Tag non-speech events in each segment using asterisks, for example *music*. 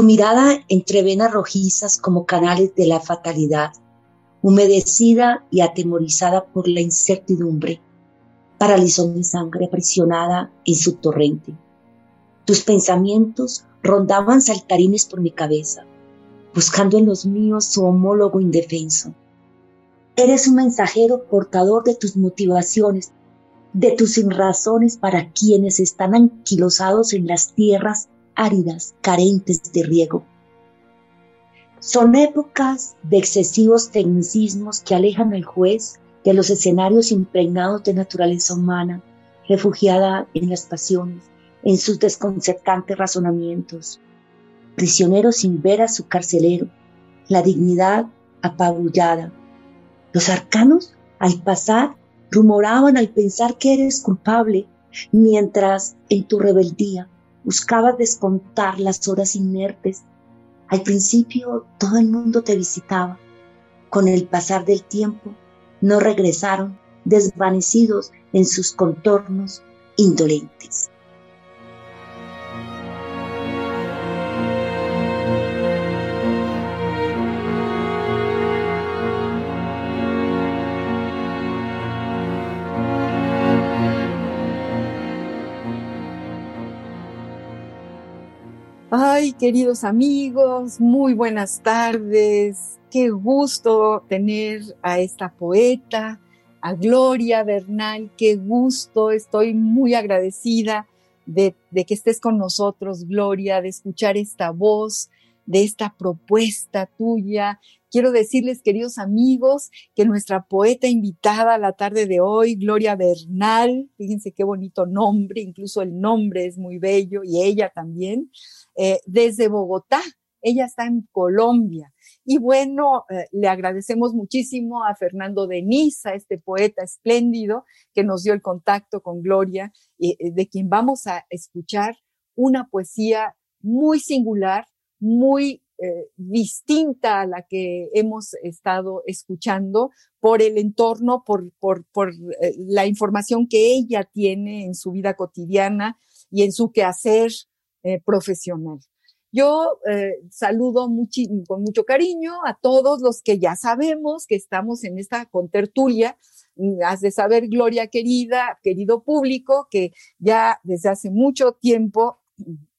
Tu mirada entre venas rojizas como canales de la fatalidad, humedecida y atemorizada por la incertidumbre, paralizó mi sangre aprisionada en su torrente. Tus pensamientos rondaban saltarines por mi cabeza, buscando en los míos su homólogo indefenso. Eres un mensajero portador de tus motivaciones, de tus sinrazones para quienes están anquilosados en las tierras áridas, carentes de riego. Son épocas de excesivos tecnicismos que alejan al juez de los escenarios impregnados de naturaleza humana, refugiada en las pasiones, en sus desconcertantes razonamientos. Prisionero sin ver a su carcelero, la dignidad apabullada. Los arcanos, al pasar, rumoraban al pensar que eres culpable, mientras en tu rebeldía buscabas descontar las horas inertes. Al principio todo el mundo te visitaba. Con el pasar del tiempo no regresaron desvanecidos en sus contornos indolentes. Queridos amigos, muy buenas tardes. Qué gusto tener a esta poeta, a Gloria Bernal. Qué gusto, estoy muy agradecida de, de, que estés con nosotros, Gloria, de escuchar esta voz, de esta propuesta tuya Quiero decirles, queridos amigos, que nuestra poeta invitada a la tarde de hoy, Gloria Bernal, fíjense qué bonito nombre, incluso el nombre es muy bello y ella también, eh, desde Bogotá. Ella está en Colombia. Y bueno, eh, le agradecemos muchísimo a Fernando de Niza, este poeta espléndido que nos dio el contacto con Gloria, eh, de quien vamos a escuchar una poesía muy singular, muy eh, distinta a la que hemos estado escuchando por el entorno, por, eh, la información que ella tiene en su vida cotidiana y en su quehacer eh, profesional. Yo saludo con mucho cariño a todos los que ya sabemos que estamos en esta contertulia. Has de saber, Gloria querida, querido público, que ya desde hace mucho tiempo,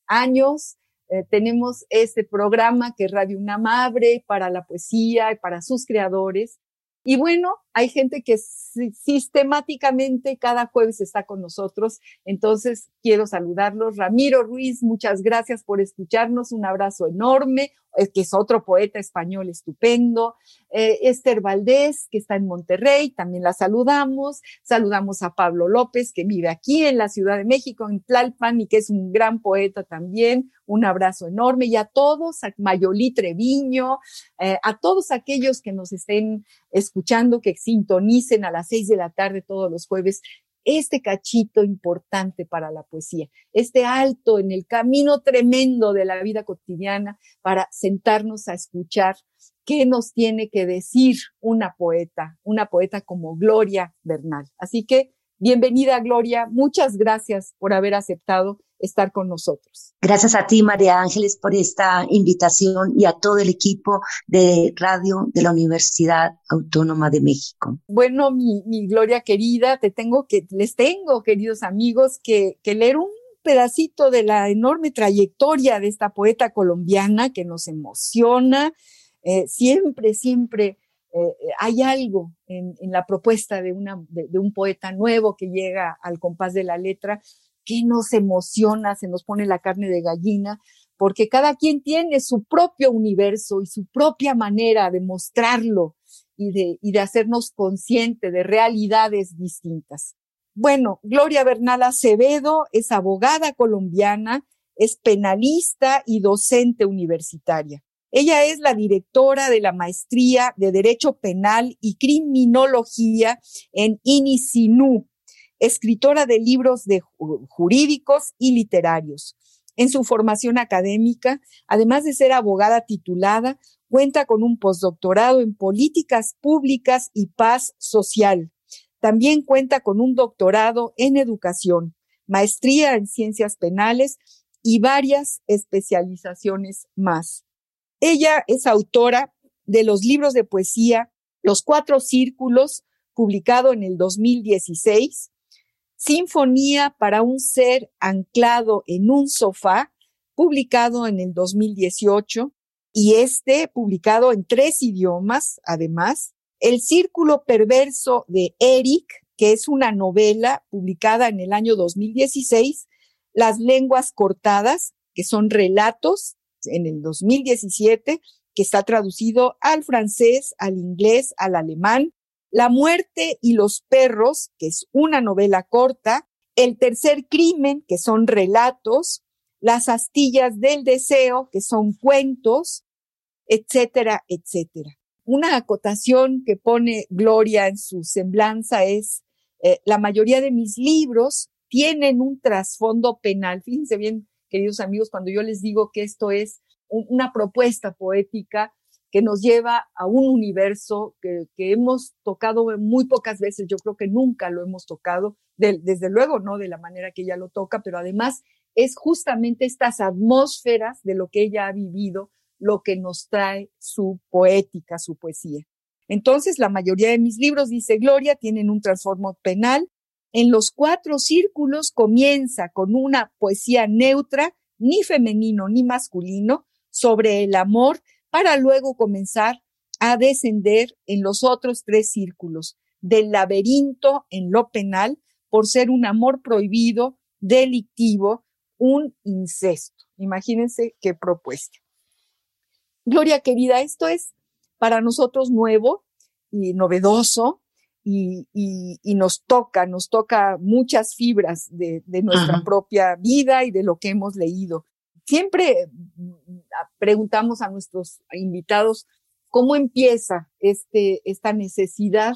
años, eh, tenemos este programa que Radio UNAM abre para la poesía y para sus creadores. Y bueno, hay gente que sistemáticamente cada jueves está con nosotros. Entonces, quiero saludarlos. Ramiro Ruiz, muchas gracias por escucharnos. Un abrazo enorme, que es otro poeta español estupendo. Eh, Esther Valdés, que está en Monterrey, también la saludamos. Saludamos a Pablo López, que vive aquí en la Ciudad de México, en Tlalpan, y que es un gran poeta también. Un abrazo enorme. Y a todos, a Mayolí Treviño, eh, a todos aquellos que nos estén escuchando, que sintonicen a las seis de la tarde todos los jueves este cachito importante para la poesía, este alto en el camino tremendo de la vida cotidiana para sentarnos a escuchar qué nos tiene que decir una poeta, una poeta como Gloria Bernal. Así que, bienvenida Gloria, muchas gracias por haber aceptado estar con nosotros. Gracias a ti, María Ángeles, por esta invitación y a todo el equipo de radio de la Universidad Autónoma de México. Bueno, mi, Gloria querida, te tengo que, les tengo, queridos amigos, que, que leer un pedacito de la enorme trayectoria de esta poeta colombiana que nos emociona. Eh, siempre, siempre eh, hay algo en, la propuesta de, un poeta nuevo que llega al compás de la letra qué nos emociona, se nos pone la carne de gallina, porque cada quien tiene su propio universo y su propia manera de mostrarlo y de hacernos consciente de realidades distintas. Bueno, Gloria Bernal Acevedo es abogada colombiana, es penalista y docente universitaria. Ella es la directora de la maestría de Derecho Penal y Criminología en INICINU, escritora de libros de jurídicos y literarios. En su formación académica, además de ser abogada titulada, cuenta con un postdoctorado en políticas públicas y paz social. También cuenta con un doctorado en educación, maestría en ciencias penales y varias especializaciones más. Ella es autora de los libros de poesía Los Cuatro Círculos, publicado en el 2016, Sinfonía para un ser anclado en un sofá, publicado en el 2018, y este publicado en tres idiomas, además, El Círculo Perverso de Eric, que es una novela publicada en el año 2016, Las Lenguas Cortadas, que son relatos en el 2017, que está traducido al francés, al inglés, al alemán, La muerte y los perros, que es una novela corta, El tercer crimen, que son relatos, Las astillas del deseo, que son cuentos, etcétera, etcétera. Una acotación que pone Gloria en su semblanza es, eh, la mayoría de mis libros tienen un trasfondo penal. Fíjense bien queridos amigos, cuando yo les digo que esto es una propuesta poética que nos lleva a un universo que, hemos tocado muy pocas veces, yo creo que nunca lo hemos tocado, desde luego no de la manera que ella lo toca, pero además es justamente estas atmósferas de lo que ella ha vivido lo que nos trae su poética, su poesía. Entonces, la mayoría de mis libros, dice Gloria, tienen un transformo penal en los cuatro círculos comienza con una poesía neutra, ni femenino ni masculino, sobre el amor, para luego comenzar a descender en los otros tres círculos, del laberinto en lo penal, por ser un amor prohibido, delictivo, un incesto. Imagínense qué propuesta. Gloria querida, esto es para nosotros nuevo y novedoso, y, y, nos toca, nos toca muchas fibras de, de nuestra propia vida y de lo que hemos leído. Siempre mm, preguntamos a nuestros invitados cómo empieza este, esta necesidad,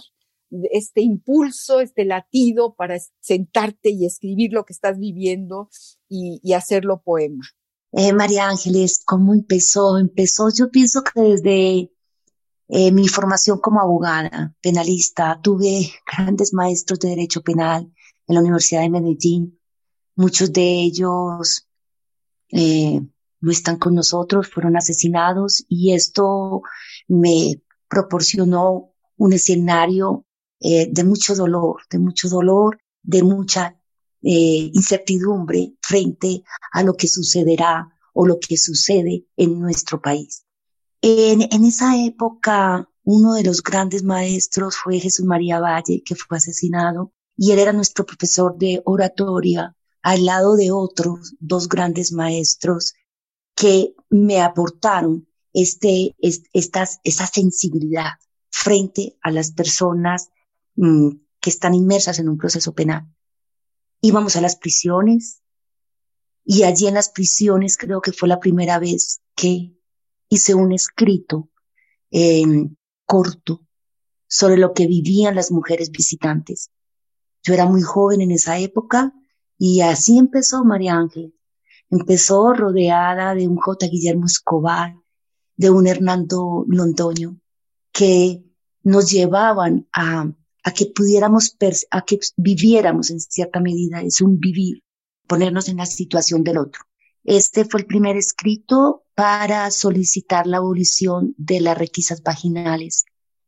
este impulso, este latido para sentarte y escribir lo que estás viviendo y, y hacerlo poema. Eh, María Ángeles, ¿cómo empezó? Empezó, yo pienso que desde eh, mi formación como abogada, penalista, tuve grandes maestros de derecho penal en la Universidad de Medellín. Muchos de ellos eh, no están con nosotros, fueron asesinados y esto me proporcionó un escenario eh, de mucho dolor, de mucho dolor, de mucha incertidumbre frente a lo que sucederá o lo que sucede en nuestro país. En, esa época, uno de los grandes maestros fue Jesús María Valle, que fue asesinado, y él era nuestro profesor de oratoria, al lado de otros dos grandes maestros que me aportaron este, estas, esa sensibilidad frente a las personas mm, que están inmersas en un proceso penal. Íbamos a las prisiones y allí en las prisiones creo que fue la primera vez que hice un escrito em, corto sobre lo que vivían las mujeres visitantes. Yo era muy joven en esa época y así empezó María Ángel. Empezó rodeada de un J. Guillermo Escobar, de un Hernando Londoño, que nos llevaban a, a que pudiéramos, a que viviéramos en cierta medida, es un vivir, ponernos en la situación del otro. Este fue el primer escrito para solicitar la abolición de las requisas vaginales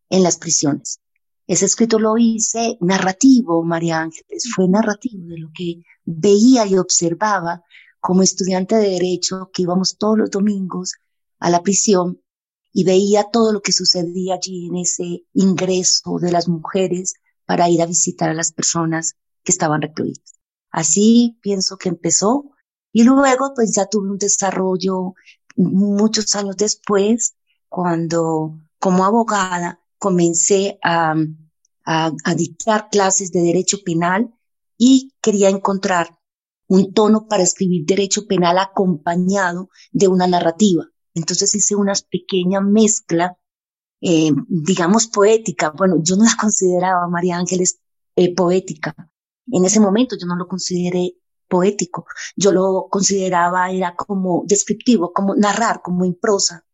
en las prisiones. Ese escrito lo hice narrativo, María Ángeles, fue narrativo de lo que veía y observaba como estudiante de derecho que íbamos todos los domingos a la prisión y veía todo lo que sucedía allí en ese ingreso de las mujeres para ir a visitar a las personas que estaban recluidas. Así pienso que empezó y luego pues ya tuve un desarrollo muchos años después cuando como abogada comencé a, dictar clases de derecho penal y quería encontrar un tono para escribir derecho penal acompañado de una narrativa. Entonces hice una pequeña mezcla, eh, digamos, poética. Bueno, yo no la *laughs* consideraba, María Ángeles, eh, poética. En ese momento yo no lo consideré poético. Yo lo consideraba, era como descriptivo, como narrar, como en prosa.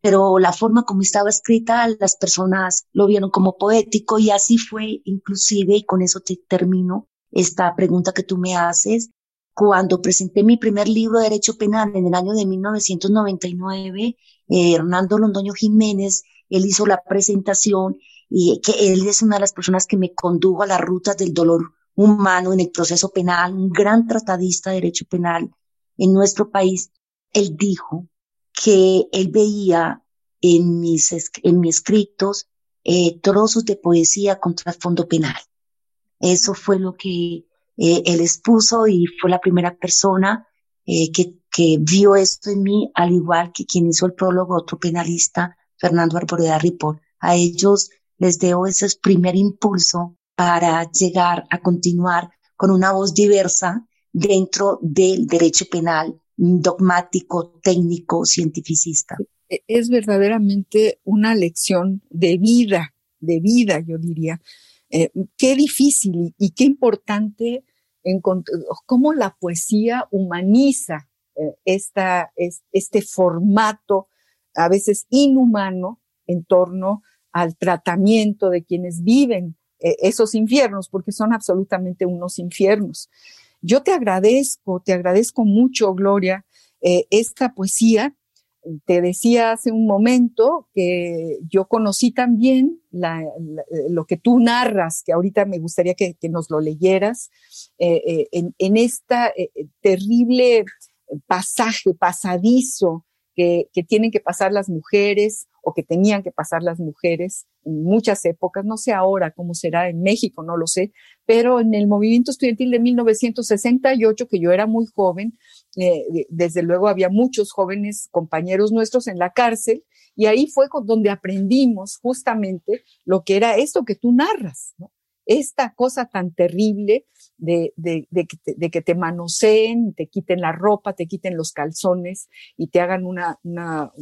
Pero la forma como estaba escrita, las personas lo vieron como poético y así fue inclusive, y con eso te termino esta pregunta que tú me haces, cuando presenté mi primer libro de Derecho Penal en el año de 1999, eh, Hernando Londoño Jiménez, él hizo la presentación y que él es una de las personas que me condujo a las rutas del dolor humano en el proceso penal, un gran tratadista de derecho penal en nuestro país. Él dijo que él veía en mis, en mis escritos eh, trozos de poesía contra el fondo penal. Eso fue lo que eh, él expuso y fue la primera persona eh, que, que vio esto en mí, al igual que quien hizo el prólogo, otro penalista, Fernando Arboleda Ripoll. A ellos les debo ese primer impulso para llegar a continuar con una voz diversa dentro del derecho penal dogmático, técnico, cientificista. E-, es verdaderamente una lección de vida, de vida, yo diría, eh, qué difícil y qué importante cómo la poesía humaniza eh, esta, este formato a veces inhumano en torno al tratamiento de quienes viven eh, esos infiernos, porque son absolutamente unos infiernos. Yo te agradezco, te agradezco mucho, Gloria, esta poesía te decía hace un momento que yo conocí también lo que tú narras, que ahorita me gustaría que, nos lo leyeras, eh, eh, en, en, eh, terrible pasaje, pasadizo que, que, tienen que pasar las mujeres o que tenían que pasar las mujeres en muchas épocas, no sé ahora cómo será en México, no lo sé, pero en el movimiento estudiantil de 1968, que yo era muy joven, eh, desde luego había muchos jóvenes compañeros nuestros en la cárcel y ahí fue donde aprendimos justamente lo que era esto que tú narras, ¿no? Esta cosa tan terrible de, de, de, que te, de, que te, manoseen, te quiten la ropa, te quiten los calzones y te hagan una, una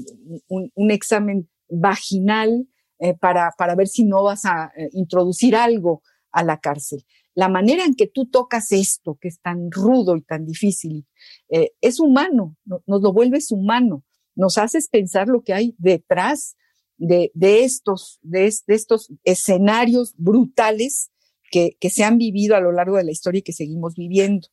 un, un, examen vaginal eh, para, para ver si no vas a eh, introducir algo a la cárcel. La manera en que tú tocas esto, que es tan rudo y tan difícil, eh, es humano, no, nos lo vuelves humano, nos haces pensar lo que hay detrás de, de estos, de, estos escenarios brutales que, que, se han vivido a lo largo de la historia y que seguimos viviendo.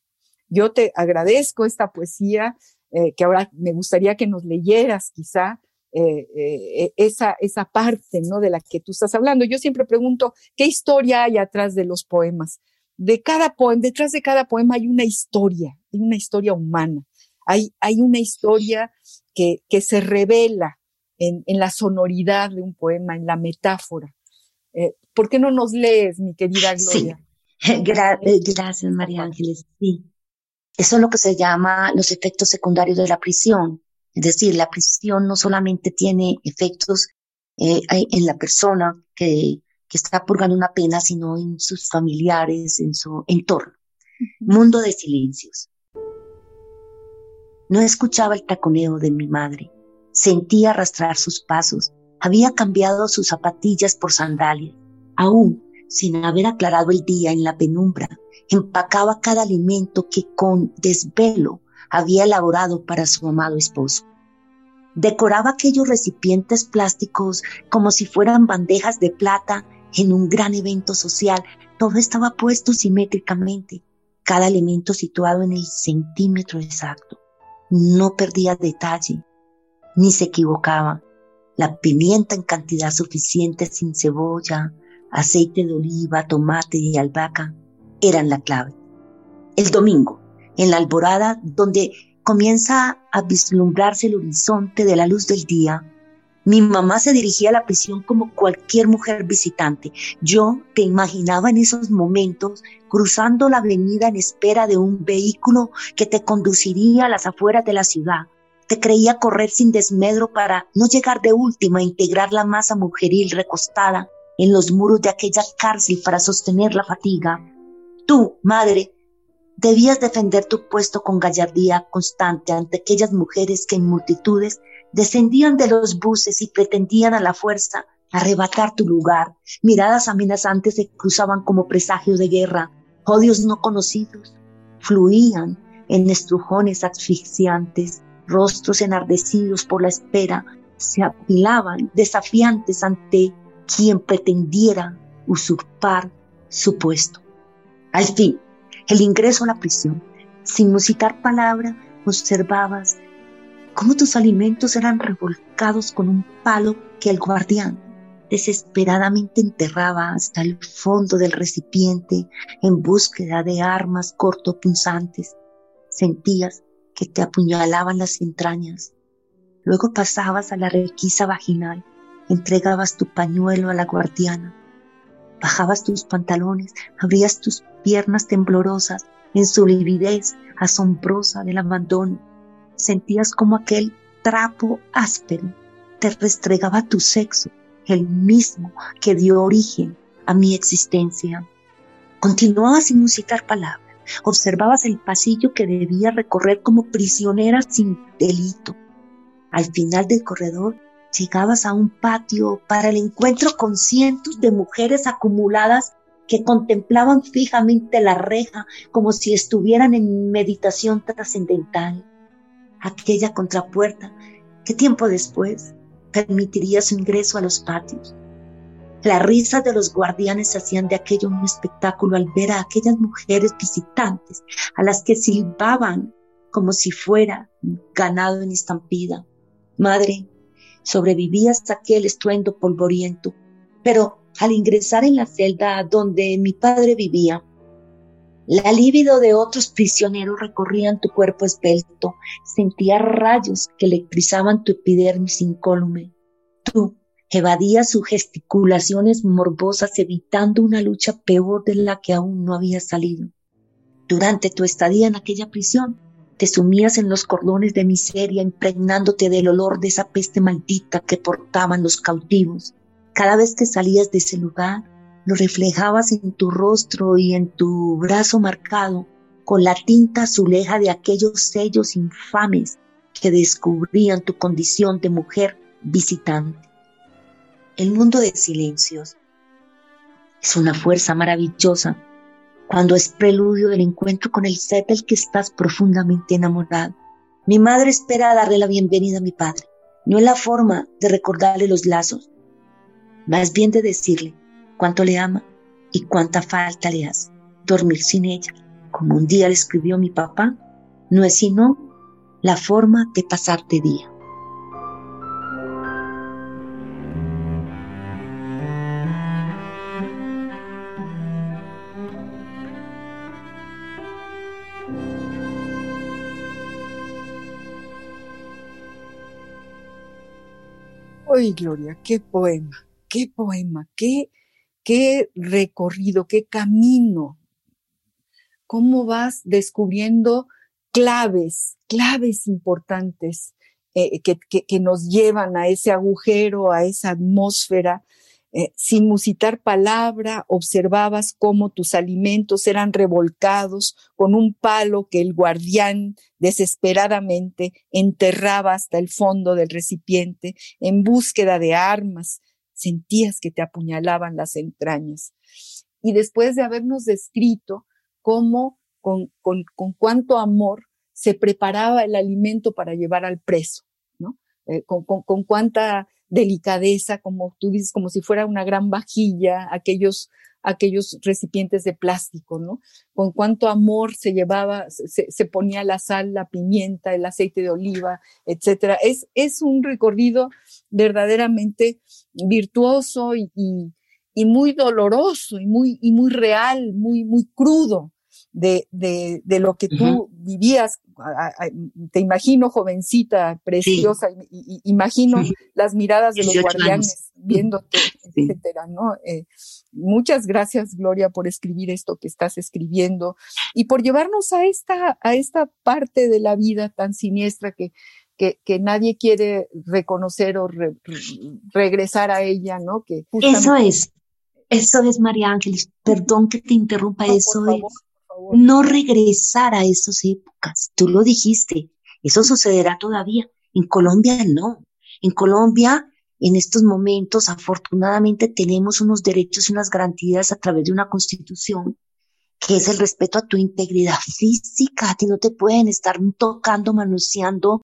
Yo te agradezco esta poesía, eh, que ahora me gustaría que nos leyeras quizá, eh, eh, esa, esa parte ¿no? de la que tú estás hablando. Yo siempre pregunto, ¿qué historia hay atrás de los poemas? De cada poema, detrás de cada poema hay una historia, hay una historia humana, hay, hay una historia que, que se revela en, en la sonoridad de un poema, en la metáfora. Eh, ¿Por qué no nos lees, mi querida Gloria? *laughs* Sí. gracias, María Ángeles. Sí. Eso es lo que se llama los efectos secundarios de la prisión. Es decir, la prisión no solamente tiene efectos eh, en la persona que, que está purgando una pena, sino en sus familiares, en su entorno. Mundo de silencios. No escuchaba el taconeo de mi madre. Sentía arrastrar sus pasos. Había cambiado sus zapatillas por sandalias. Aún, sin haber aclarado el día en la penumbra, empacaba cada alimento que con desvelo había elaborado para su amado esposo. Decoraba aquellos recipientes plásticos como si fueran bandejas de plata en un gran evento social. Todo estaba puesto simétricamente, cada elemento situado en el centímetro exacto. No perdía detalle, ni se equivocaba. La pimienta en cantidad suficiente sin cebolla, aceite de oliva, tomate y albahaca eran la clave. El domingo, en la alborada, donde comienza a vislumbrarse el horizonte de la luz del día, Mi mamá se dirigía a la prisión como cualquier mujer visitante. Yo te imaginaba en esos momentos cruzando la avenida en espera de un vehículo que te conduciría a las afueras de la ciudad. Creía correr sin desmedro para no llegar de última a integrar la masa mujeril recostada en los muros de aquella cárcel para sostener la fatiga. Tú, madre, debías defender tu puesto con gallardía constante ante aquellas mujeres que en multitudes descendían de los buses y pretendían a la fuerza arrebatar tu lugar. Miradas amenazantes se cruzaban como presagios de guerra. Odios no conocidos fluían en estrujones asfixiantes. Rostros enardecidos por la espera se apilaban desafiantes ante quien pretendiera usurpar su puesto. Al fin, el ingreso a la prisión, sin musitar palabra, observabas cómo tus alimentos eran revolcados con un palo que el guardián desesperadamente enterraba hasta el fondo del recipiente en búsqueda de armas cortopunzantes. Sentías que te apuñalaban las entrañas. Luego pasabas a la requisa vaginal, entregabas tu pañuelo a la guardiana, bajabas tus pantalones, abrías tus piernas temblorosas en su lividez asombrosa del abandono sentías como aquel trapo áspero te restregaba tu sexo, el mismo que dio origen a mi existencia. Continuabas sin musicar palabra, observabas el pasillo que debía recorrer como prisionera sin delito. Al final del corredor llegabas a un patio para el encuentro con cientos de mujeres acumuladas que contemplaban fijamente la reja como si estuvieran en meditación trascendental aquella contrapuerta que tiempo después permitiría su ingreso a los patios. Las risas de los guardianes hacían de aquello un espectáculo al ver a aquellas mujeres visitantes a las que silbaban como si fuera ganado en estampida. Madre, sobrevivías a aquel estruendo polvoriento, pero al ingresar en la celda donde mi padre vivía, la libido de otros prisioneros recorrían tu cuerpo esbelto, sentía rayos que electrizaban tu epidermis incólume. Tú evadías sus gesticulaciones morbosas evitando una lucha peor de la que aún no había salido. Durante tu estadía en aquella prisión, te sumías en los cordones de miseria impregnándote del olor de esa peste maldita que portaban los cautivos. Cada vez que salías de ese lugar, lo reflejabas en tu rostro y en tu brazo marcado con la tinta azuleja de aquellos sellos infames que descubrían tu condición de mujer visitante. El mundo de silencios es una fuerza maravillosa cuando es preludio del encuentro con el ser del que estás profundamente enamorado. Mi madre espera darle la bienvenida a mi padre, no en la forma de recordarle los lazos, más bien de decirle, cuánto le ama y cuánta falta le hace. Dormir sin ella, como un día le escribió mi papá, no es sino la forma de pasarte día. Ay, Gloria, qué poema, qué poema, qué qué recorrido, qué camino, cómo vas descubriendo claves, claves importantes eh, que, que, nos llevan a ese agujero, a esa atmósfera. Eh, sin musitar palabra, observabas cómo tus alimentos eran revolcados con un palo que el guardián desesperadamente enterraba hasta el fondo del recipiente en búsqueda de armas, sentías que te apuñalaban las entrañas. Y después de habernos descrito cómo, con, cuánto amor se preparaba el alimento para llevar al preso, ¿no? Eh, con, con, cuánta delicadeza, como tú dices, como si fuera una gran vajilla, aquellos aquellos recipientes de plástico, ¿no? Con cuánto amor se llevaba, se, ponía la sal, la pimienta, el aceite de oliva, etcétera. Es, es un recorrido verdaderamente virtuoso y, y, muy doloroso y muy, y muy real, muy, muy crudo. De, de, lo que tú vivías. Te imagino jovencita, preciosa, y, imagino las miradas de los guardianes viéndote, etcétera, ¿no? Eh, muchas gracias, Gloria, por escribir esto que estás escribiendo y por llevarnos a esta, a esta parte de la vida tan siniestra que, que, que nadie quiere reconocer o regresar a ella, ¿no? Que Eso es, eso es, María Ángeles, perdón que te interrumpa, eso es no regresar a esas épocas. Tú lo dijiste, eso sucederá todavía. En Colombia no. En Colombia, en estos momentos, afortunadamente tenemos unos derechos y unas garantías a través de una constitución que es el respeto a tu integridad física. A ti no te pueden estar tocando, manoseando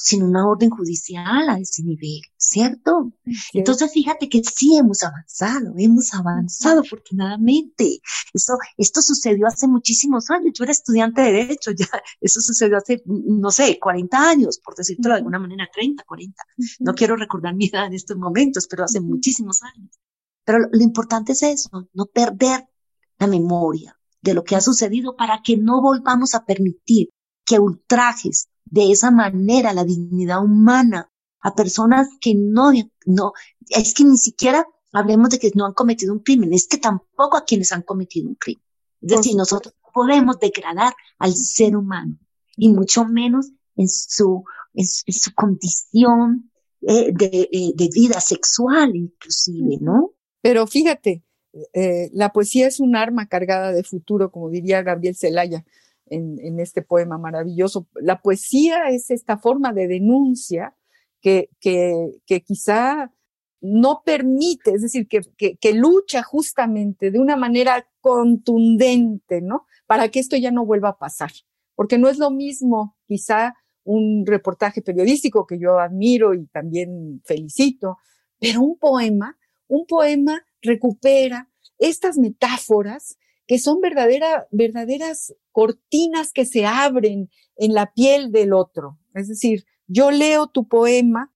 sin una orden judicial a ese nivel, ¿cierto? Entonces fíjate que sí hemos avanzado, hemos avanzado afortunadamente. Eso, esto sucedió hace muchísimos años. Yo era estudiante de Derecho, ya, *laughs* eso sucedió hace, no sé, 40 años, por decirlo de alguna manera, 30, 40. No quiero recordar mi edad en estos momentos, pero hace muchísimos años. Pero lo, lo importante es eso, no perder la memoria de lo que ha sucedido para que no volvamos a permitir que ultrajes, de esa manera la dignidad humana a personas que no, no, es que ni siquiera hablemos de que no han cometido un crimen, es que tampoco a quienes han cometido un crimen. Es decir, nosotros podemos degradar al ser humano y mucho menos en su, en, su condición eh, de, eh, de, vida sexual inclusive, ¿no? Pero fíjate, eh, la poesía es un arma cargada de futuro, como diría Gabriel Zelaya en, este poema maravilloso. La poesía es esta forma de denuncia que, que, quizá no permite, es decir, que, que, que, lucha justamente de una manera contundente, ¿no? Para que esto ya no vuelva a pasar. Porque no es lo mismo, quizá, un reportaje periodístico que yo admiro y también felicito, pero un poema, un poema recupera estas metáforas que son verdadera, verdaderas cortinas que se abren en la piel del otro. Es decir, yo leo tu poema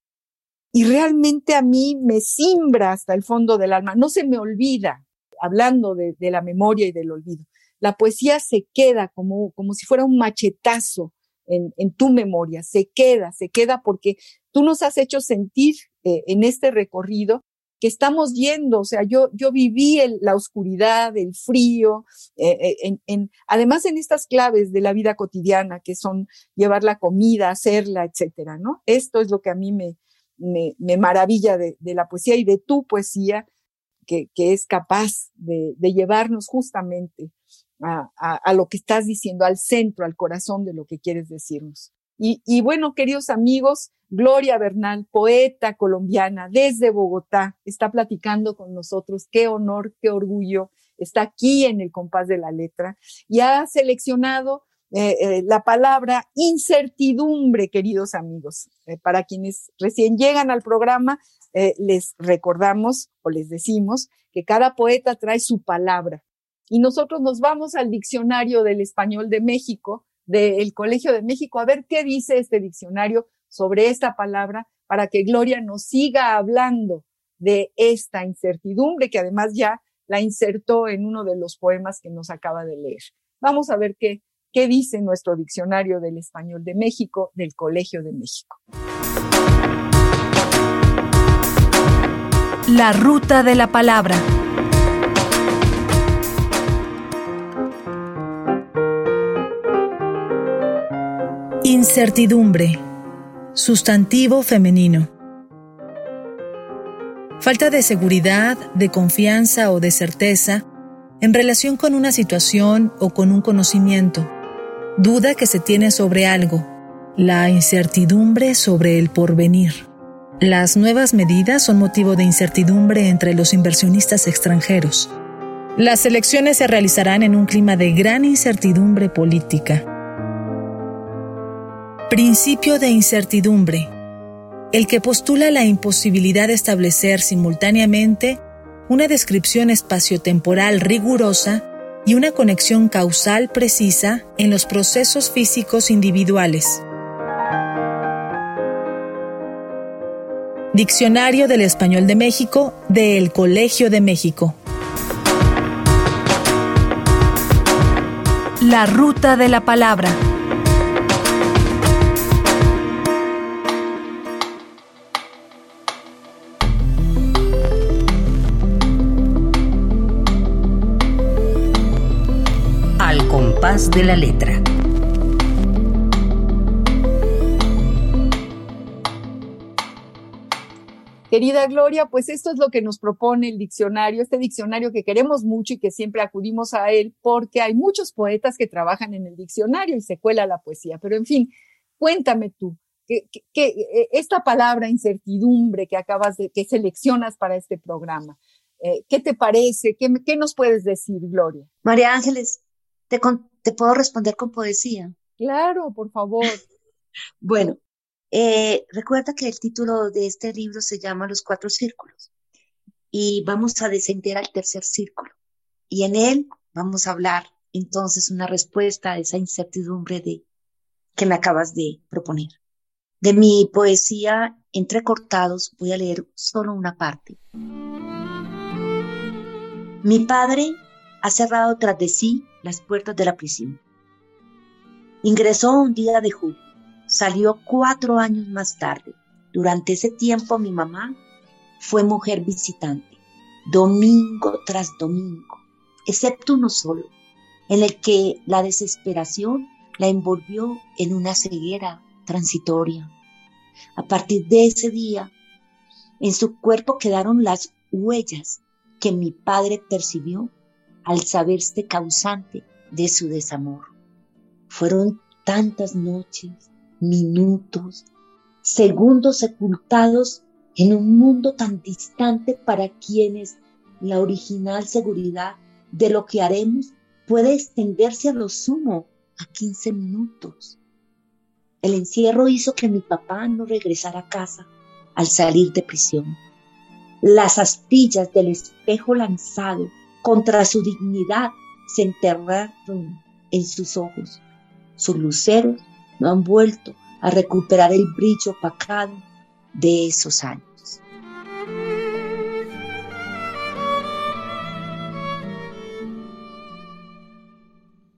y realmente a mí me simbra hasta el fondo del alma, no se me olvida, hablando de, la memoria y del olvido. La poesía se queda como, como si fuera un machetazo en, tu memoria, se queda, se queda porque tú nos has hecho sentir eh, en este recorrido que estamos yendo, o sea, yo, yo viví la oscuridad, el frío, eh, eh, en, en, además en estas claves de la vida cotidiana, que son llevar la comida, hacerla, etcétera, ¿no? Esto es lo que a mí me, me, maravilla de, de, la poesía y de tu poesía, que, que es capaz de, de llevarnos justamente a, a, a, lo que estás diciendo, al centro, al corazón de lo que quieres decirnos. Y, y bueno, queridos amigos, Gloria Bernal, poeta colombiana desde Bogotá, está platicando con nosotros. Qué honor, qué orgullo. Está aquí en el compás de la letra y ha seleccionado eh, eh, la palabra incertidumbre, queridos amigos. Eh, para quienes recién llegan al programa, les recordamos o les decimos que cada poeta trae su palabra. Y nosotros nos vamos al diccionario del español de México, del Colegio de México, a ver qué dice este diccionario sobre esta palabra para que Gloria nos siga hablando de esta incertidumbre que además ya la insertó en uno de los poemas que nos acaba de leer. Vamos a ver qué, qué dice nuestro diccionario del español de México del Colegio de México. La ruta de la palabra. Incertidumbre Sustantivo femenino. Falta de seguridad, de confianza o de certeza en relación con una situación o con un conocimiento. Duda que se tiene sobre algo. La incertidumbre sobre el porvenir. Las nuevas medidas son motivo de incertidumbre entre los inversionistas extranjeros. Las elecciones se realizarán en un clima de gran incertidumbre política. Principio de incertidumbre. El que postula la imposibilidad de establecer simultáneamente una descripción espaciotemporal rigurosa y una conexión causal precisa en los procesos físicos individuales. Diccionario del Español de México de El Colegio de México. La ruta de la palabra. Compás de la letra. Querida Gloria, pues esto es lo que nos propone el diccionario, este diccionario que queremos mucho y que siempre acudimos a él porque hay muchos poetas que trabajan en el diccionario y se cuela la poesía. Pero en fin, cuéntame tú, que, eh, esta palabra incertidumbre que acabas de, que seleccionas para este programa, eh, ¿qué te parece? ¿Qué, ¿Qué, nos puedes decir, Gloria? María Ángeles, ¿te, te puedo responder con poesía? Claro, por favor. *laughs* bueno, eh, recuerda que el título de este libro se llama Los Cuatro Círculos y vamos a descender al tercer círculo y en él vamos a hablar entonces una respuesta a esa incertidumbre de que me acabas de proponer. De mi poesía entrecortados voy a leer solo una parte. Mi padre ha cerrado tras de sí las puertas de la prisión. Ingresó un día de julio salió cuatro años más tarde. Durante ese tiempo mi mamá fue mujer visitante, domingo tras domingo, excepto uno solo, en el que la desesperación la envolvió en una ceguera transitoria. A partir de ese día, en su cuerpo quedaron las huellas que mi padre percibió al saberse causante de su desamor. Fueron tantas noches, minutos, segundos sepultados en un mundo tan distante para quienes la original seguridad de lo que haremos puede extenderse a lo sumo a 15 minutos. El encierro hizo que mi papá no regresara a casa al salir de prisión. Las astillas del espejo lanzado contra su dignidad se enterraron en sus ojos. Sus luceros no han vuelto a recuperar el brillo opacado de esos años.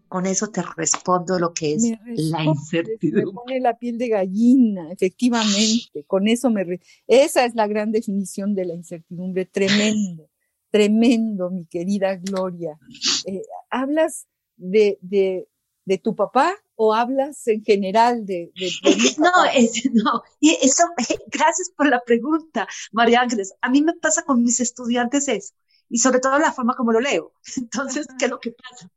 Con eso te respondo lo que es la incertidumbre. Me pone la piel de gallina, efectivamente. Con eso me. Esa es la gran definición de la incertidumbre. Tremendo, tremendo, mi querida Gloria. Eh, hablas de, de, de tu papá o hablas en general de... *laughs* no, no, y eso, *laughs* gracias por la pregunta, María Ángeles. A mí me pasa con mis estudiantes eso, y sobre todo la forma como lo leo. *laughs* Entonces, ¿qué es lo que pasa?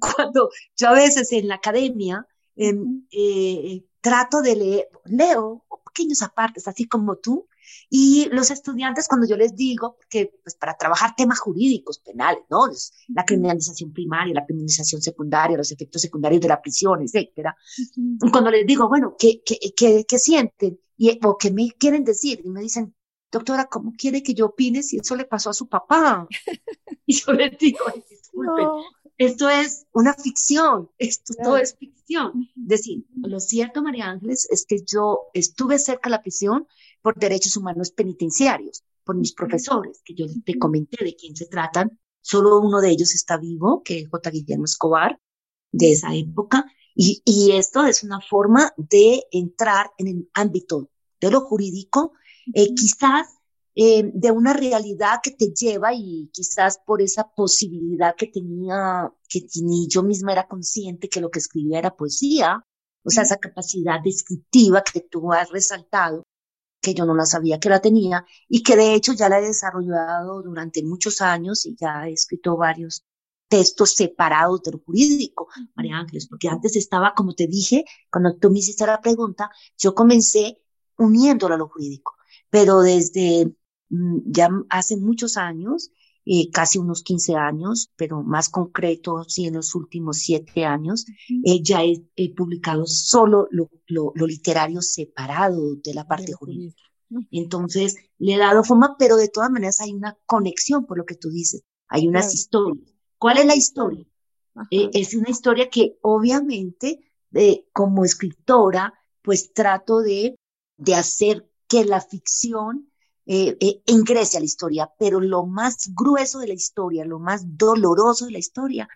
Cuando yo a veces en la academia em, eh, trato de leer, leo pequeños apartes, así como tú, y los estudiantes, cuando yo les digo, que pues para trabajar temas jurídicos, penales, ¿no? La criminalización primaria, la criminalización secundaria, los efectos secundarios de la prisión, etcétera. Cuando les digo, bueno, ¿qué, qué, qué, qué sienten? Y, o qué me quieren decir, y me dicen, doctora, ¿cómo quiere que yo opine si eso le pasó a su papá? *laughs* y yo les digo, disculpen, esto es una ficción, esto todo es ficción. Es decir, lo cierto, María Ángeles, es que yo estuve cerca de la prisión por derechos humanos penitenciarios, por mis profesores, que yo te comenté de quién se tratan. Solo uno de ellos está vivo, que es J. Guillermo Escobar, de esa época. Y, y esto es una forma de entrar en el ámbito de lo jurídico, eh, quizás eh, de una realidad que te lleva y quizás por esa posibilidad que tenía, que ni yo misma era consciente que lo que escribía era poesía, o sea, esa capacidad descriptiva que tú has resaltado, que yo no la sabía que la tenía y que de hecho ya la he desarrollado durante muchos años y ya he escrito varios textos separados de lo jurídico, María Ángeles, porque antes estaba, como te dije, cuando tú me hiciste la pregunta, yo comencé uniéndolo a lo jurídico, pero desde mm, ya hace muchos años, eh, casi unos 15 años, pero más concreto, sí, en los últimos siete años, eh, ya he, publicado solo lo, lo, literario separado de la parte jurídica. Entonces, le he dado forma, pero de todas maneras hay una conexión, por lo que tú dices. Hay unas historias. ¿Cuál es la historia? Eh, es una historia que obviamente, como escritora, pues trato de, de hacer que la ficción eh, eh, ingrese a la historia, pero lo más grueso de la historia, lo más doloroso de la historia,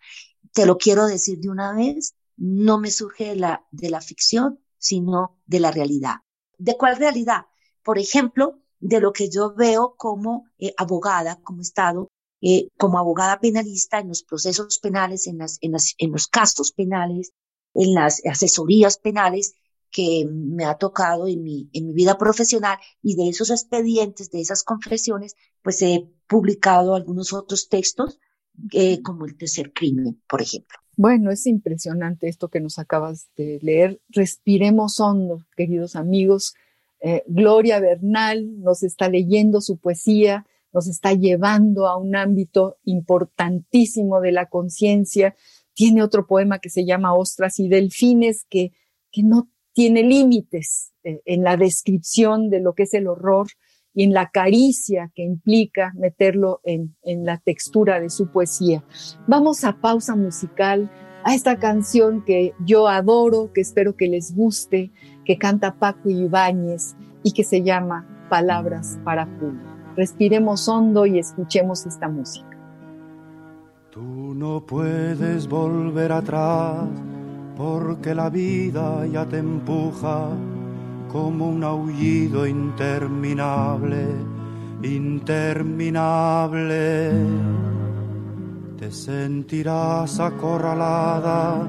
te lo quiero decir de una vez, no me surge de la, de la ficción, sino de la realidad. ¿De cuál realidad? Por ejemplo, de lo que yo veo como eh, abogada, como Estado, eh, como abogada penalista en los procesos penales, en, las, en, las, en los casos penales, en las asesorías penales que me ha tocado en mi, en mi vida profesional y de esos expedientes, de esas confesiones, pues he publicado algunos otros textos, eh, como el tercer crimen, por ejemplo. Bueno, es impresionante esto que nos acabas de leer. Respiremos hondo, queridos amigos. Eh, Gloria Bernal nos está leyendo su poesía, nos está llevando a un ámbito importantísimo de la conciencia. Tiene otro poema que se llama Ostras y Delfines, que, que no tiene límites eh, en la descripción de lo que es el horror y en la caricia que implica meterlo en, en la textura de su poesía. Vamos a pausa musical a esta canción que yo adoro, que espero que les guste, que canta Paco Ibáñez y que se llama Palabras para Julio. Respiremos hondo y escuchemos esta música. Tú no puedes volver atrás porque la vida ya te empuja como un aullido interminable, interminable. Te sentirás acorralada,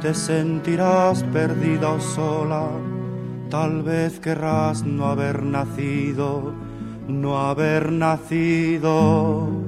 te sentirás perdida o sola, tal vez querrás no haber nacido, no haber nacido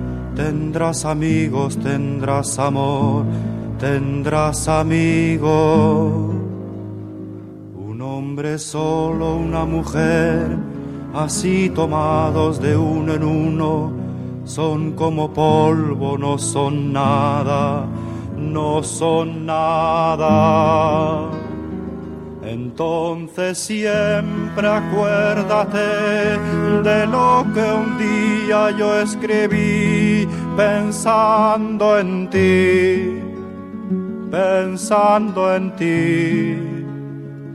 Tendrás amigos, tendrás amor, tendrás amigos. Un hombre solo, una mujer, así tomados de uno en uno, son como polvo, no son nada, no son nada. Entonces siempre acuérdate de lo que un día yo escribí pensando en ti, pensando en ti,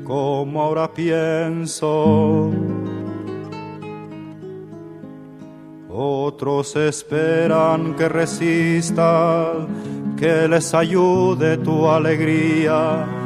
como ahora pienso. Otros esperan que resista, que les ayude tu alegría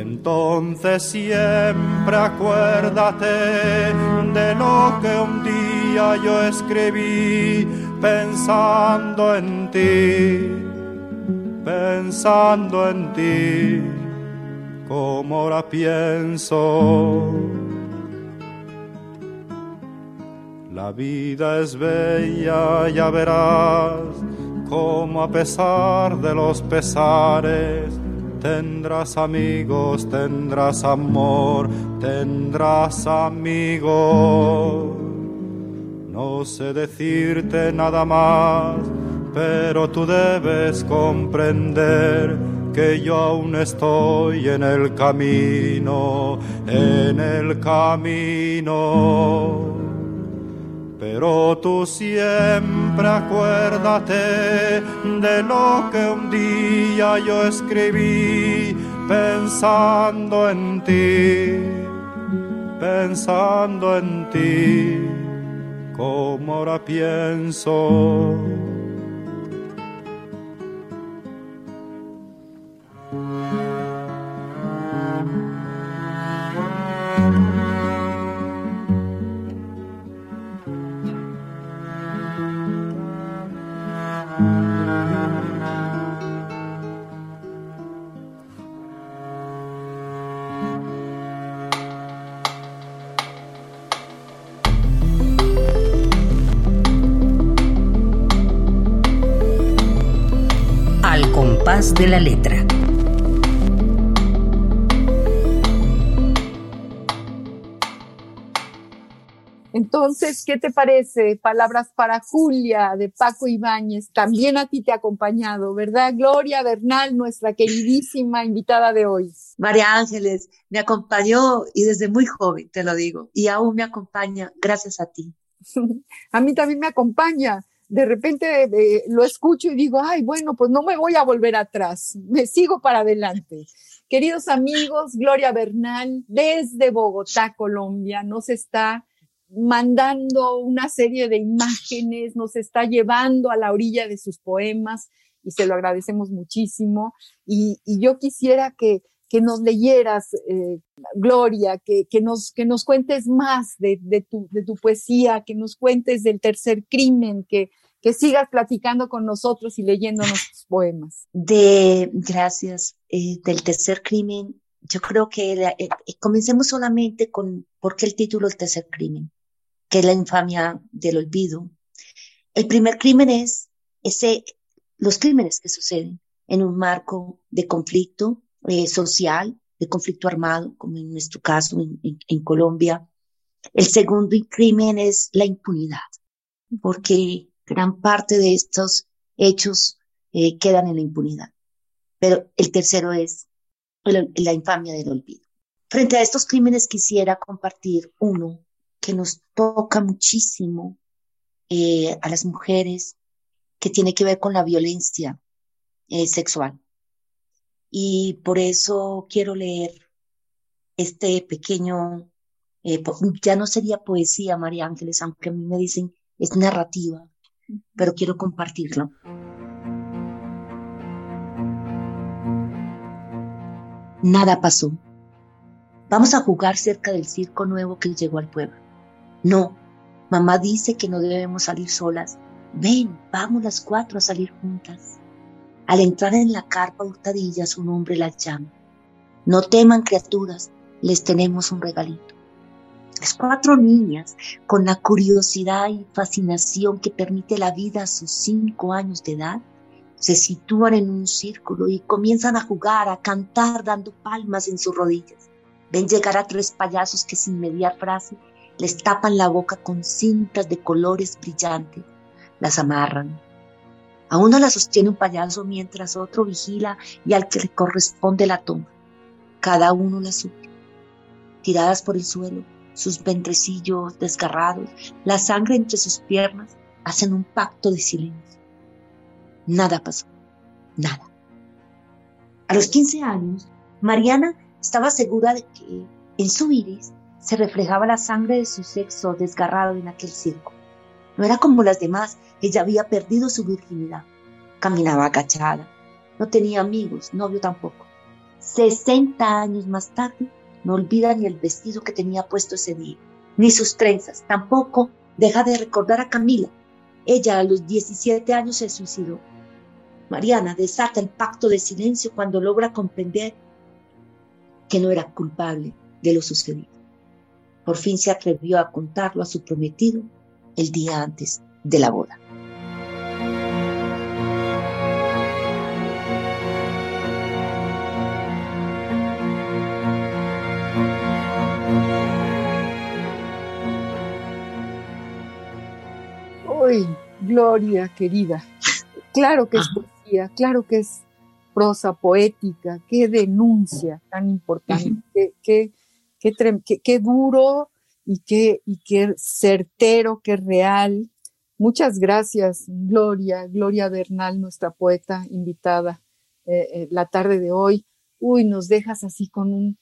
Entonces siempre acuérdate de lo que un día yo escribí pensando en ti, pensando en ti, como ahora pienso. La vida es bella, ya verás, como a pesar de los pesares, Tendrás amigos, tendrás amor, tendrás amigos. No sé decirte nada más, pero tú debes comprender que yo aún estoy en el camino, en el camino pero tú siempre acuérdate de lo que un día yo escribí pensando en ti, pensando en ti, como ahora pienso. De la letra. Entonces, ¿qué te parece? Palabras para Julia de Paco Ibáñez. También a ti te ha acompañado, ¿verdad? Gloria Bernal, nuestra queridísima invitada de hoy. María Ángeles, me acompañó y desde muy joven, te lo digo, y aún me acompaña gracias a ti. *laughs* a mí también me acompaña. De repente eh, lo escucho y digo, ay, bueno, pues no me voy a volver atrás, me sigo para adelante. Queridos amigos, Gloria Bernal, desde Bogotá, Colombia, nos está mandando una serie de imágenes, nos está llevando a la orilla de sus poemas y se lo agradecemos muchísimo. Y, yo quisiera que, que nos leyeras, eh, Gloria, que, que, nos, que nos cuentes más de, de, tu, de tu poesía, que nos cuentes del tercer crimen, que, que sigas platicando con nosotros y leyéndonos tus poemas. De, gracias. Eh, del tercer crimen, yo creo que eh, comencemos solamente con por qué el título El tercer crimen que es la infamia del olvido. El primer crimen es ese, los crímenes que suceden en un marco de conflicto eh, social, de conflicto armado, como en nuestro caso en, Colombia. El segundo crimen es la impunidad, porque gran parte de estos hechos eh, quedan en la impunidad. Pero el tercero es la infamia del olvido. Frente a estos crímenes quisiera compartir uno que nos toca muchísimo eh, a las mujeres, que tiene que ver con la violencia eh, sexual. Y por eso quiero leer este pequeño, eh, ya no sería poesía, María Ángeles, aunque a mí me dicen es narrativa, pero quiero compartirlo. Nada pasó. Vamos a jugar cerca del circo nuevo que llegó al pueblo. No, mamá dice que no debemos salir solas. Ven, vamos las cuatro a salir juntas. Al entrar en la carpa hurtadillas, un hombre las llama. No teman criaturas, les tenemos un regalito. Las cuatro niñas, con la curiosidad y fascinación que permite la vida a sus cinco años de edad, se sitúan en un círculo y comienzan a jugar, a cantar dando palmas en sus rodillas. Ven llegar a tres payasos que sin mediar frase les tapan la boca con cintas de colores brillantes, las amarran. A uno la sostiene un payaso mientras otro vigila y al que le corresponde la toma. Cada uno la sufre. Tiradas por el suelo, sus ventrecillos desgarrados, la sangre entre sus piernas, hacen un pacto de silencio. Nada pasó, nada. A los 15 años, Mariana estaba segura de que en su iris se reflejaba la sangre de su sexo desgarrado en aquel circo. No era como las demás, ella había perdido su virginidad. Caminaba agachada, no tenía amigos, novio tampoco. Sesenta años más tarde, no olvida ni el vestido que tenía puesto ese día, ni sus trenzas, tampoco deja de recordar a Camila. Ella a los 17 años se suicidó. Mariana desata el pacto de silencio cuando logra comprender que no era culpable de lo sucedido. Por fin se atrevió a contarlo a su prometido el día antes de la boda. Gloria querida, claro que es poesía, claro que es prosa poética, qué denuncia tan importante, qué, qué, duro y qué, y qué certero, qué real. Muchas gracias, Gloria, Gloria Bernal, nuestra poeta invitada eh, eh, la tarde de hoy. Uy, nos dejas así con un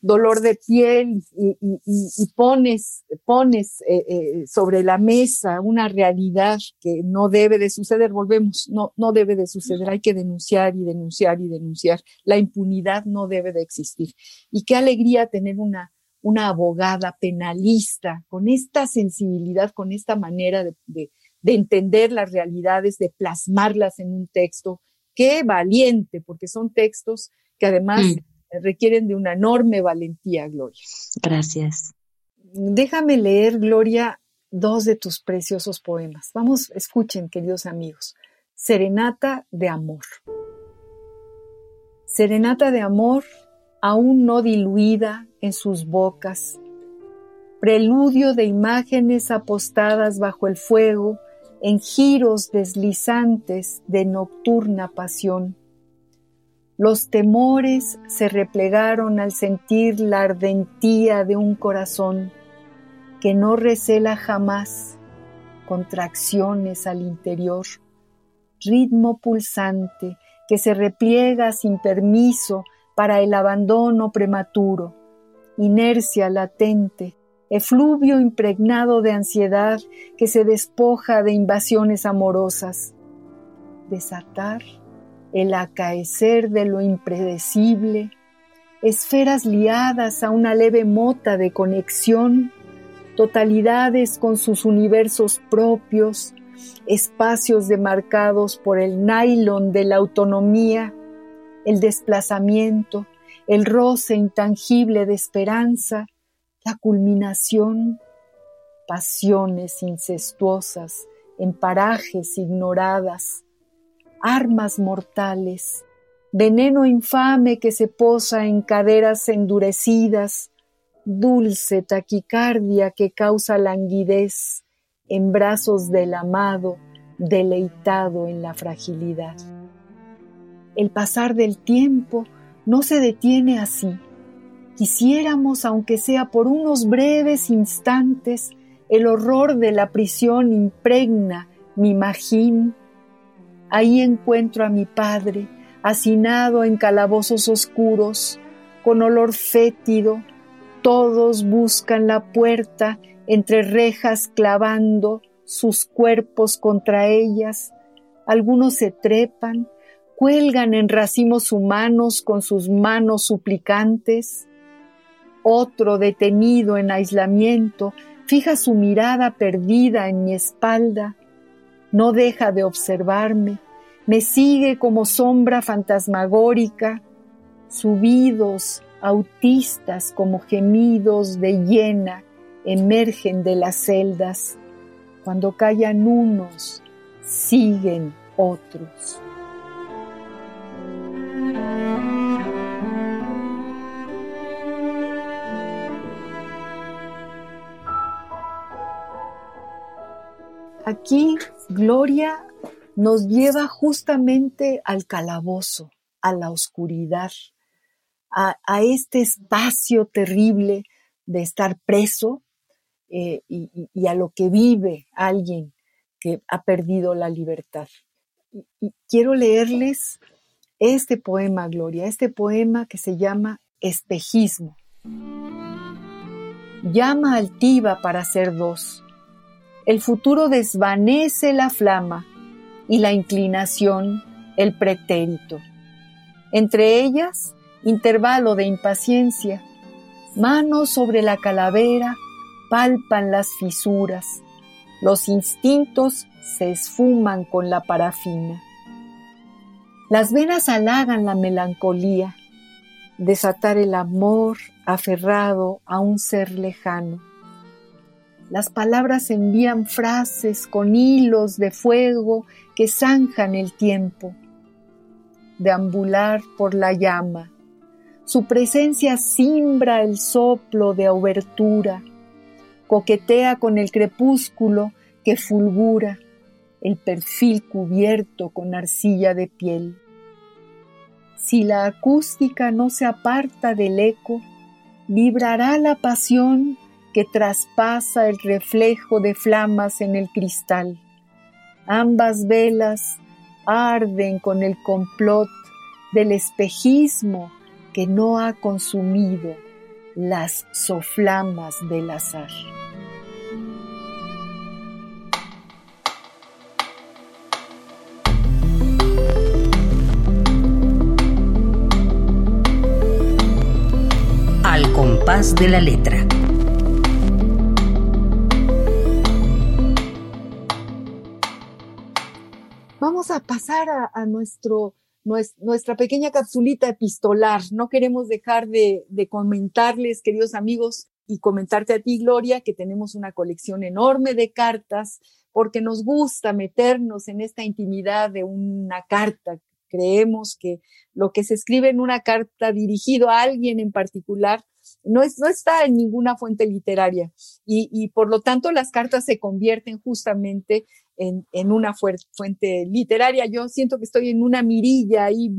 dolor de piel y, pones, pones eh, sobre la mesa una realidad que no debe de suceder. Volvemos, no, no debe de suceder. Hay que denunciar y denunciar y denunciar. La impunidad no debe de existir. Y qué alegría tener una, una abogada penalista con esta sensibilidad, con esta manera de, de, entender las realidades, de plasmarlas en un texto. Qué valiente, porque son textos que además mm. Requieren de una enorme valentía, Gloria. Gracias. Déjame leer, Gloria, dos de tus preciosos poemas. Vamos, escuchen, queridos amigos. Serenata de Amor. Serenata de amor aún no diluida en sus bocas, preludio de imágenes apostadas bajo el fuego en giros deslizantes de nocturna pasión. Los temores se replegaron al sentir la ardentía de un corazón que no recela jamás contracciones al interior, ritmo pulsante que se repliega sin permiso para el abandono prematuro, inercia latente, efluvio impregnado de ansiedad que se despoja de invasiones amorosas. Desatar el acaecer de lo impredecible, esferas liadas a una leve mota de conexión, totalidades con sus universos propios, espacios demarcados por el nylon de la autonomía, el desplazamiento, el roce intangible de esperanza, la culminación, pasiones incestuosas en parajes ignoradas, armas mortales, veneno infame que se posa en caderas endurecidas, dulce taquicardia que causa languidez en brazos del amado, deleitado en la fragilidad. El pasar del tiempo no se detiene así Quisiéramos, aunque sea por unos breves instantes, el horror de la prisión impregna mi magín. Ahí encuentro a mi padre, hacinado en calabozos oscuros, con olor fétido. Todos buscan la puerta entre rejas clavando sus cuerpos contra ellas. Algunos se trepan, cuelgan en racimos humanos con sus manos suplicantes. Otro detenido en aislamiento fija su mirada perdida en mi espalda, no deja de observarme, me sigue como sombra fantasmagórica, subidos, autistas como gemidos de hiena emergen de las celdas. Cuando callan unos, siguen otros. Aquí Gloria nos lleva justamente al calabozo, a la oscuridad, a, este espacio terrible de estar preso eh, y, a lo que vive alguien que ha perdido la libertad. y quiero leerles este poema, Gloria, este poema que se llama Espejismo. Llama altiva para ser dos el futuro desvanece la flama y la inclinación el pretérito. Entre ellas, intervalo de impaciencia, manos sobre la calavera palpan las fisuras, los instintos se esfuman con la parafina. Las venas halagan la melancolía, desatar el amor aferrado a un ser lejano las palabras envían frases con hilos de fuego que zanjan el tiempo. Deambular por la llama. Su presencia simbra el soplo de obertura. Coquetea con el crepúsculo que fulgura el perfil cubierto con arcilla de piel. Si la acústica no se aparta del eco, vibrará la pasión que traspasa el reflejo de flamas en el cristal. Ambas velas arden con el complot del espejismo que no ha consumido las soflamas del azar. Al compás de la letra. Vamos a pasar a, nuestro, nuestra pequeña capsulita epistolar. No queremos dejar de, comentarles, queridos amigos, y comentarte a ti, Gloria, que tenemos una colección enorme de cartas, porque nos gusta meternos en esta intimidad de una carta Creemos que lo que se escribe en una carta dirigido a alguien en particular no, es, no está en ninguna fuente literaria y, por lo tanto las cartas se convierten justamente en, en una fuente literaria. Yo siento que estoy en una mirilla ahí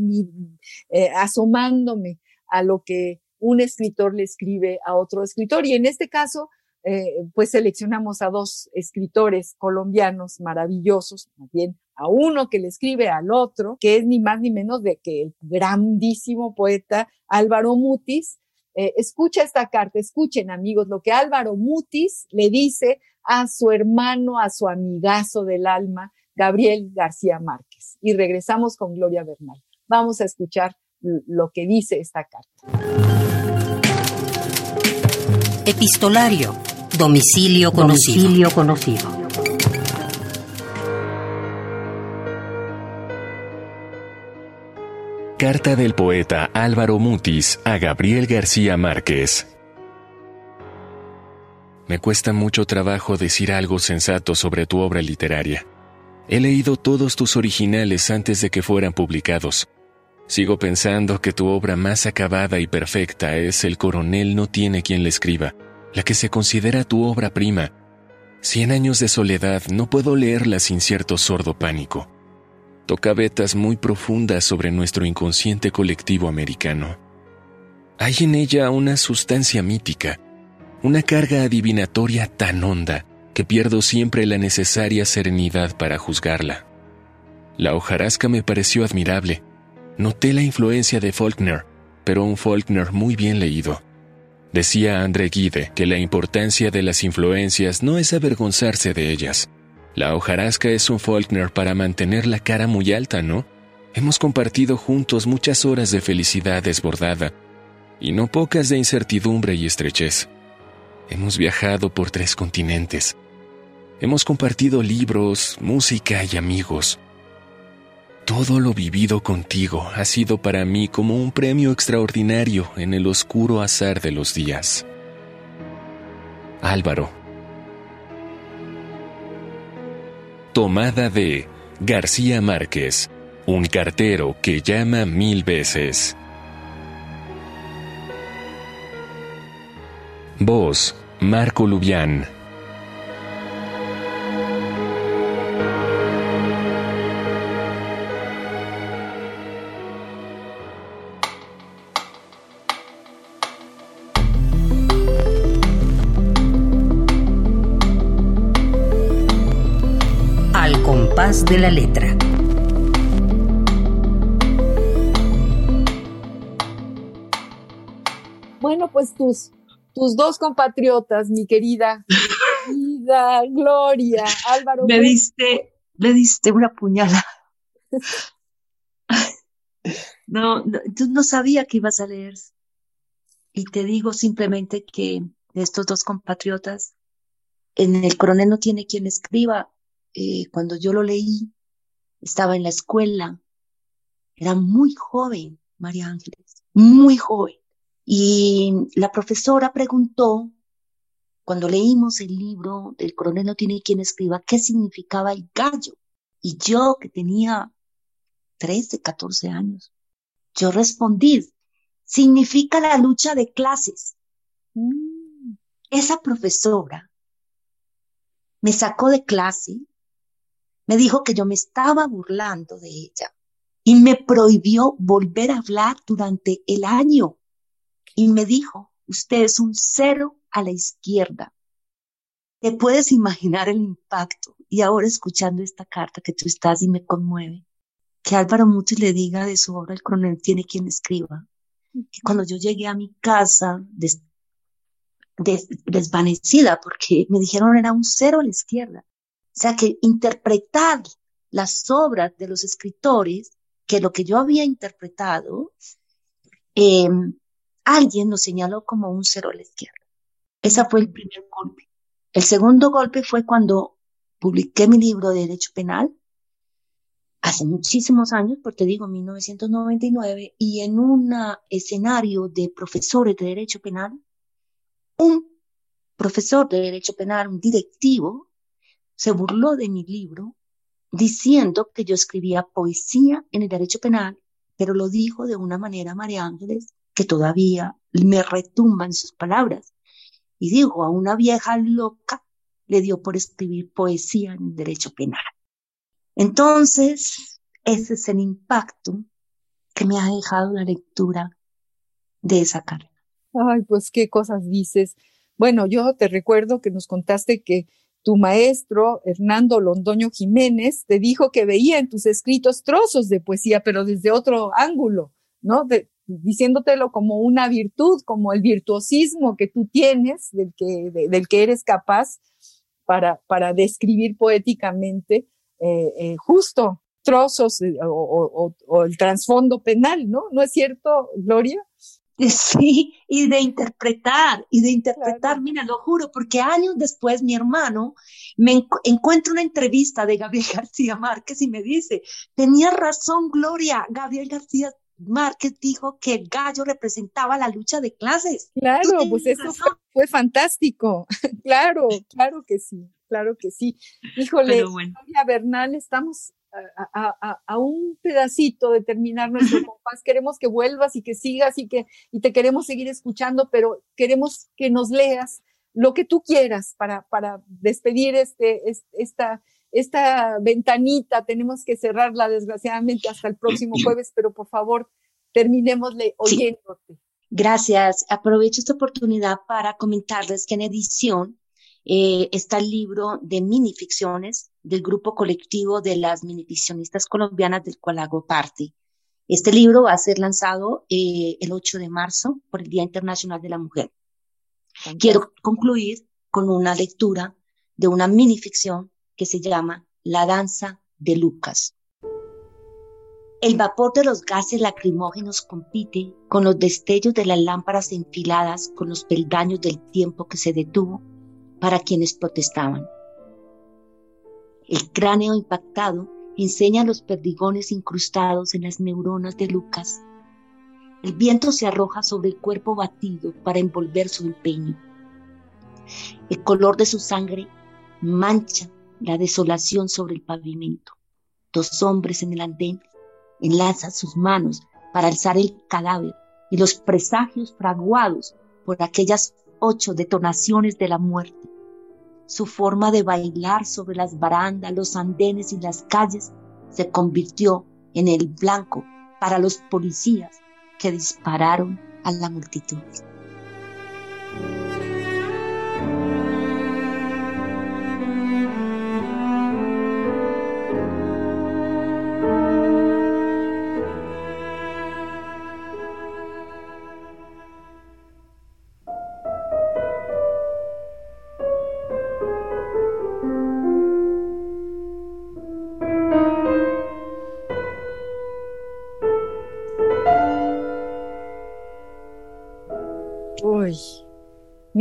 eh, asomándome a lo que un escritor le escribe a otro escritor y en este caso eh, pues seleccionamos a dos escritores colombianos maravillosos, más bien a uno que le escribe al otro, que es ni más ni menos de que el grandísimo poeta Álvaro Mutis. Eh, escucha esta carta, escuchen amigos lo que Álvaro Mutis le dice a su hermano, a su amigazo del alma, Gabriel García Márquez. Y regresamos con Gloria Bernal. Vamos a escuchar lo que dice esta carta. Epistolario. Domicilio conocido. Domicilio conocido. Carta del poeta Álvaro Mutis a Gabriel García Márquez. Me cuesta mucho trabajo decir algo sensato sobre tu obra literaria. He leído todos tus originales antes de que fueran publicados. Sigo pensando que tu obra más acabada y perfecta es El coronel no tiene quien le escriba, la que se considera tu obra prima. Cien años de soledad no puedo leerla sin cierto sordo pánico toca vetas muy profundas sobre nuestro inconsciente colectivo americano. Hay en ella una sustancia mítica, una carga adivinatoria tan honda que pierdo siempre la necesaria serenidad para juzgarla. La hojarasca me pareció admirable. Noté la influencia de Faulkner, pero un Faulkner muy bien leído. Decía André Guide que la importancia de las influencias no es avergonzarse de ellas, la hojarasca es un Faulkner para mantener la cara muy alta, ¿no? Hemos compartido juntos muchas horas de felicidad desbordada y no pocas de incertidumbre y estrechez. Hemos viajado por tres continentes. Hemos compartido libros, música y amigos. Todo lo vivido contigo ha sido para mí como un premio extraordinario en el oscuro azar de los días. Álvaro, Tomada de García Márquez, un cartero que llama mil veces. Voz, Marco Lubián. De la letra. Bueno, pues tus, tus dos compatriotas, mi querida, querida Gloria, Álvaro. Le diste, le diste una puñalada. No, no, no sabía que ibas a leer. Y te digo simplemente que estos dos compatriotas, en el coronel no tiene quien escriba, eh, cuando yo lo leí, estaba en la escuela, era muy joven, María Ángeles, muy joven. Y la profesora preguntó, cuando leímos el libro del coronel no tiene quien escriba, qué significaba el gallo. Y yo, que tenía 13, 14 años, yo respondí, significa la lucha de clases. Mm. Esa profesora me sacó de clase me dijo que yo me estaba burlando de ella y me prohibió volver a hablar durante el año. Y me dijo, usted es un cero a la izquierda. Te puedes imaginar el impacto. Y ahora escuchando esta carta que tú estás y me conmueve, que Álvaro Muti le diga de su obra El coronel tiene quien escriba, que cuando yo llegué a mi casa desvanecida, porque me dijeron era un cero a la izquierda, o sea que interpretar las obras de los escritores, que lo que yo había interpretado, em, alguien lo señaló como un cero a la izquierda. Ese fue el primer golpe. El segundo golpe fue cuando publiqué mi libro de Derecho Penal, hace muchísimos años, porque digo 1999, y en un escenario de profesores de Derecho Penal, un profesor de Derecho Penal, un directivo, se burló de mi libro diciendo que yo escribía poesía en el derecho penal, pero lo dijo de una manera, María Ángeles, que todavía me retumban sus palabras. Y dijo, a una vieja loca le dio por escribir poesía en el derecho penal. Entonces, ese es el impacto que me ha dejado la lectura de esa carta. Ay, pues qué cosas dices. Bueno, yo te recuerdo que nos contaste que tu maestro, Hernando Londoño Jiménez, te dijo que veía en tus escritos trozos de poesía, pero desde otro ángulo, ¿no? diciéndotelo como una virtud, como el virtuosismo que tú tienes, del que, del que eres capaz para, para describir poéticamente eh, eh, justo trozos eh, o, o, el trasfondo penal, ¿no? ¿No es cierto, Gloria? *laughs* Sí, y de interpretar, y de interpretar, mira, lo juro, porque años después mi hermano me encuentra una entrevista de Gabriel *laughs* García Márquez y me dice, tenía razón Gloria, Gabriel García Márquez dijo que el gallo representaba la lucha de clases. Claro, pues eso fue, fantástico. *laughs* claro, claro que sí, claro que sí. Híjole, Gloria Bernal, estamos a, un pedacito de terminar nuestro *laughs* compás. Queremos que vuelvas y que sigas y que y te queremos seguir escuchando, pero queremos que nos leas lo que tú quieras para, para despedir este, esta, esta ventanita. Tenemos que cerrarla desgraciadamente hasta el próximo jueves, pero por favor, terminémosle oyéndote. Gracias. Aprovecho esta oportunidad para comentarles que en edición eh, está el libro de minificciones del grupo colectivo de las minificcionistas colombianas del cual hago parte. Este libro va a ser lanzado eh, el 8 de marzo por el Día Internacional de la Mujer. Quiero concluir con una lectura de una minificción que se llama La danza de Lucas. El vapor de los gases lacrimógenos compite con los destellos de las lámparas enfiladas con los peldaños del tiempo que se detuvo para quienes protestaban. El cráneo impactado enseña los perdigones incrustados en las neuronas de Lucas. El viento se arroja sobre el cuerpo batido para envolver su empeño. El color de su sangre mancha la desolación sobre el pavimento. Dos hombres en el andén enlazan sus manos para alzar el cadáver y los presagios fraguados por aquellas ocho detonaciones de la muerte su forma de bailar sobre las barandas, los andenes y las calles se convirtió en el blanco para los policías que dispararon a la multitud.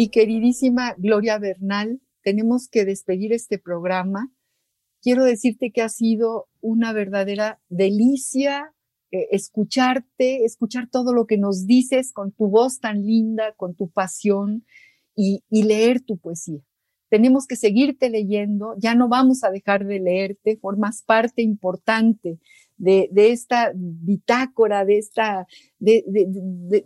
Mi queridísima Gloria Bernal, tenemos que despedir este programa. Quiero decirte que ha sido una verdadera delicia eh, escucharte, escuchar todo lo que nos dices con tu voz tan linda, con tu pasión y leer tu poesía tenemos que seguirte leyendo, ya no vamos a dejar de leerte, formas parte importante de, esta bitácora, de, esta, de,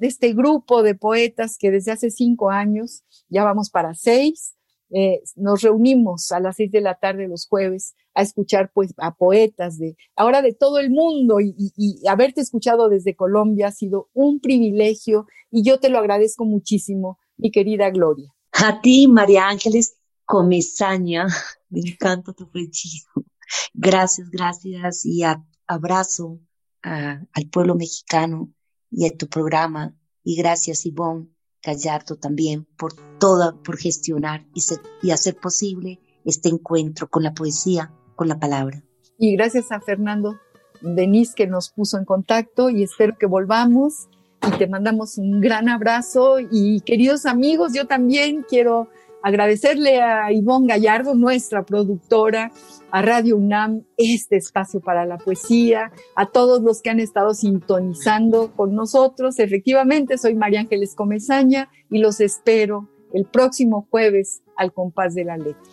este grupo de poetas que desde hace cinco años, ya vamos para seis, eh, nos reunimos a las seis de la tarde los jueves a escuchar pues, a poetas de ahora de todo el mundo y, haberte escuchado desde Colombia ha sido un privilegio y yo te lo agradezco muchísimo, mi querida Gloria. A ti, María Ángeles, Comesaña, *laughs* me encanta tu franchismo. Gracias, gracias y abrazo al pueblo mexicano y a tu programa. Y gracias, Ivonne Gallardo, también por toda, por gestionar y, y hacer posible este encuentro con la poesía, con la palabra. Y gracias a Fernando Denis que nos puso en contacto y espero que volvamos y te mandamos un gran abrazo y queridos amigos, yo también quiero agradecerle a Ivonne Gallardo, nuestra productora, a Radio UNAM, este espacio para la poesía, a todos los que han estado sintonizando con nosotros. Efectivamente, soy María Ángeles Comezaña y los espero el próximo jueves al compás de la letra.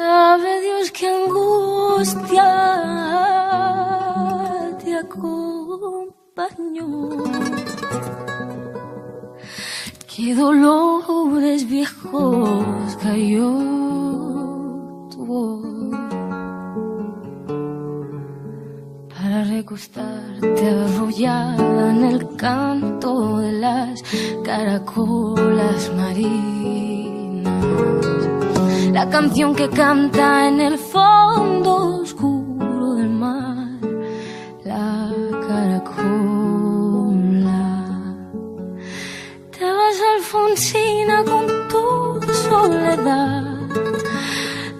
Sabe Dios qué angustia te acompañó. Qué dolores viejos cayó tu voz para recostarte arrollada en el canto de las caracolas marinas la canción que canta en el fondo oscuro del mar, la caracola. Te vas Alfonsina con tu soledad,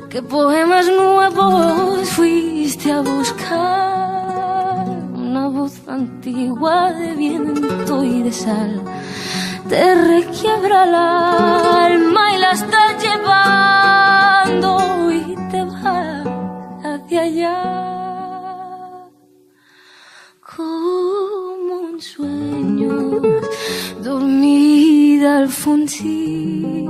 qué poemas nuevos fuiste a buscar, una voz antigua de viento y de sal. Te requiebra el alma y la del fontí